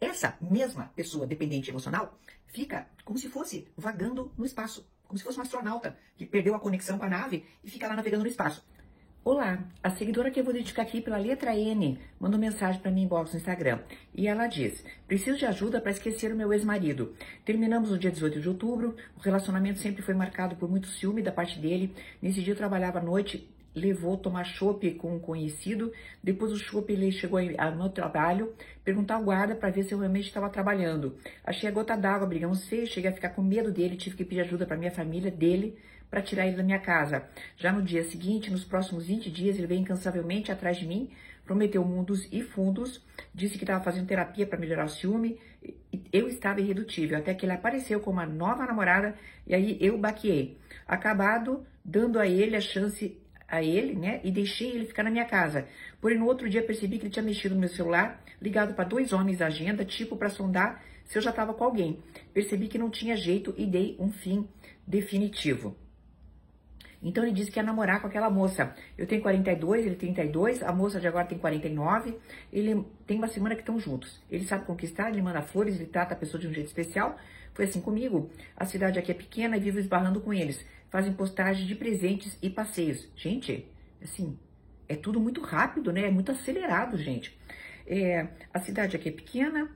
essa mesma pessoa dependente emocional fica como se fosse vagando no espaço, como se fosse um astronauta que perdeu a conexão com a nave e fica lá navegando no espaço. Olá, a seguidora que eu vou dedicar aqui pela letra N mandou mensagem para mim inbox no Instagram e ela diz: Preciso de ajuda para esquecer o meu ex-marido. Terminamos no dia 18 de outubro, o relacionamento sempre foi marcado por muito ciúme da parte dele. Nesse dia eu trabalhava à noite, levou tomar chopp com um conhecido. Depois do chopp ele chegou ao meu trabalho, perguntar ao guarda para ver se eu realmente estava trabalhando. Achei a gota d'água, brigamos feio, cheguei a ficar com medo dele, tive que pedir ajuda para minha família dele para tirar ele da minha casa. Já no dia seguinte, nos próximos 20 dias, ele veio incansavelmente atrás de mim, prometeu mundos e fundos, disse que estava fazendo terapia para melhorar o ciúme. Eu estava irredutível, até que ele apareceu com uma nova namorada e aí eu baqueei. Acabado dando a ele a chance a ele, né, e deixei ele ficar na minha casa. Porém, no outro dia percebi que ele tinha mexido no meu celular, ligado para dois homens da agenda, tipo para sondar se eu já estava com alguém. Percebi que não tinha jeito e dei um fim definitivo. Então ele disse que ia namorar com aquela moça. Eu tenho 42, ele 32, a moça de agora tem 49. Ele tem uma semana que estão juntos. Ele sabe conquistar, ele manda flores, ele trata a pessoa de um jeito especial. Foi assim comigo. A cidade aqui é pequena e vivo esbarrando com eles. Fazem postagens de presentes e passeios. Gente, assim, é tudo muito rápido, né? É muito acelerado, gente. É, a cidade aqui é pequena,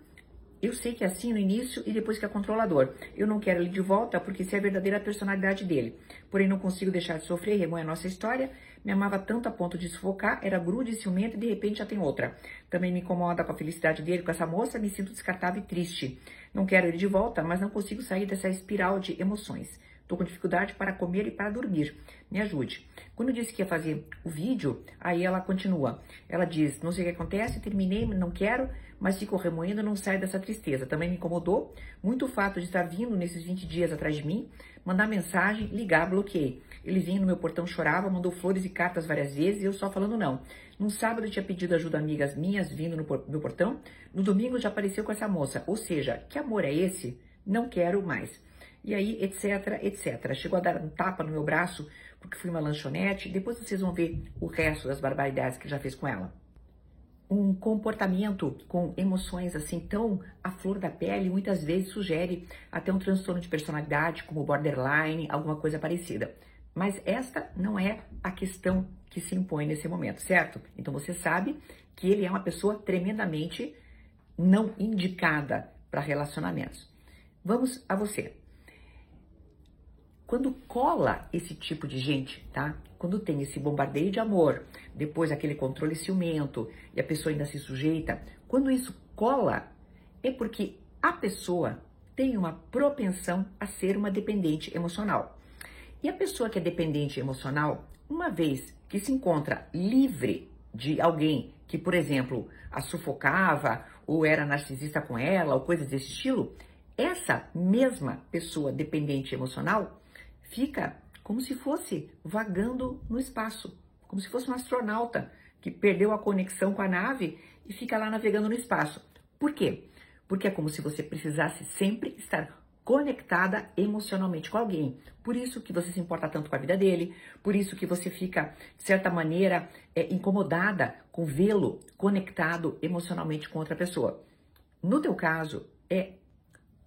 eu sei que é assim no início e depois que é controlador. Eu não quero ele de volta porque isso é a verdadeira personalidade dele. Porém, não consigo deixar de sofrer, remoe a nossa história. Me amava tanto a ponto de sufocar, era grude e ciumento e de repente já tem outra. Também me incomoda com a felicidade dele com essa moça, me sinto descartável e triste. Não quero ele de volta, mas não consigo sair dessa espiral de emoções. Estou com dificuldade para comer e para dormir. Me ajude. Quando eu disse que ia fazer o vídeo, aí ela continua. Ela diz: Não sei o que acontece, terminei, não quero, mas fico remoendo, não saio dessa tristeza. Também me incomodou muito o fato de estar vindo nesses 20 dias atrás de mim, mandar mensagem, ligar, bloqueei. Ele vinha no meu portão, chorava, mandou flores e cartas várias vezes e eu só falando não. No sábado eu tinha pedido ajuda a amigas minhas vindo no meu portão, no domingo já apareceu com essa moça. Ou seja, que amor é esse? Não quero mais e aí, etc, etc. Chegou a dar um tapa no meu braço porque fui uma lanchonete. Depois vocês vão ver o resto das barbaridades que já fez com ela. Um comportamento com emoções assim tão à flor da pele muitas vezes sugere até um transtorno de personalidade, como borderline, alguma coisa parecida. Mas esta não é a questão que se impõe nesse momento, certo? Então você sabe que ele é uma pessoa tremendamente não indicada para relacionamentos. Vamos a você. Quando cola esse tipo de gente, tá? Quando tem esse bombardeio de amor, depois aquele controle ciumento e a pessoa ainda se sujeita, quando isso cola, é porque a pessoa tem uma propensão a ser uma dependente emocional. E a pessoa que é dependente emocional, uma vez que se encontra livre de alguém que, por exemplo, a sufocava ou era narcisista com ela ou coisas desse estilo, essa mesma pessoa dependente emocional fica como se fosse vagando no espaço, como se fosse um astronauta que perdeu a conexão com a nave e fica lá navegando no espaço. Por quê? Porque é como se você precisasse sempre estar conectada emocionalmente com alguém. Por isso que você se importa tanto com a vida dele, por isso que você fica, de certa maneira, é, incomodada com vê-lo conectado emocionalmente com outra pessoa. No teu caso, é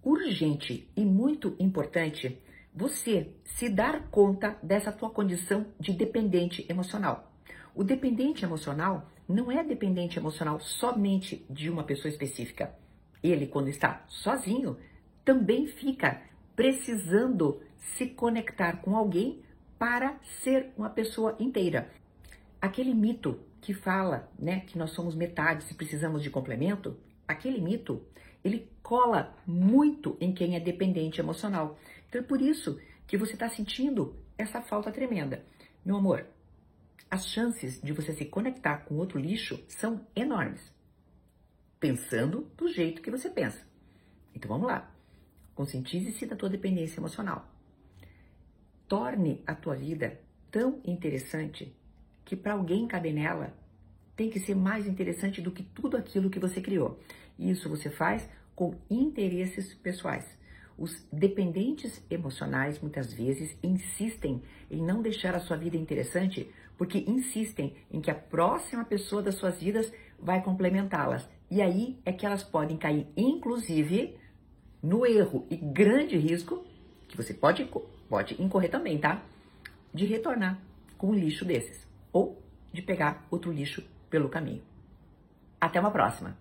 urgente e muito importante você se dar conta dessa tua condição de dependente emocional. O dependente emocional não é dependente emocional somente de uma pessoa específica. Ele, quando está sozinho, também fica precisando se conectar com alguém para ser uma pessoa inteira. Aquele mito que fala, né, que nós somos metades e precisamos de complemento, aquele mito, ele cola muito em quem é dependente emocional. Então é por isso que você está sentindo essa falta tremenda. Meu amor, as chances de você se conectar com outro lixo são enormes. Pensando do jeito que você pensa. Então vamos lá. Conscientize-se da tua dependência emocional. Torne a tua vida tão interessante que para alguém caber nela tem que ser mais interessante do que tudo aquilo que você criou. E isso você faz com interesses pessoais. Os dependentes emocionais muitas vezes insistem em não deixar a sua vida interessante porque insistem em que a próxima pessoa das suas vidas vai complementá-las. E aí é que elas podem cair, inclusive, no erro e grande risco, que você pode, pode incorrer também, tá? De retornar com um lixo desses. Ou de pegar outro lixo pelo caminho. Até uma próxima!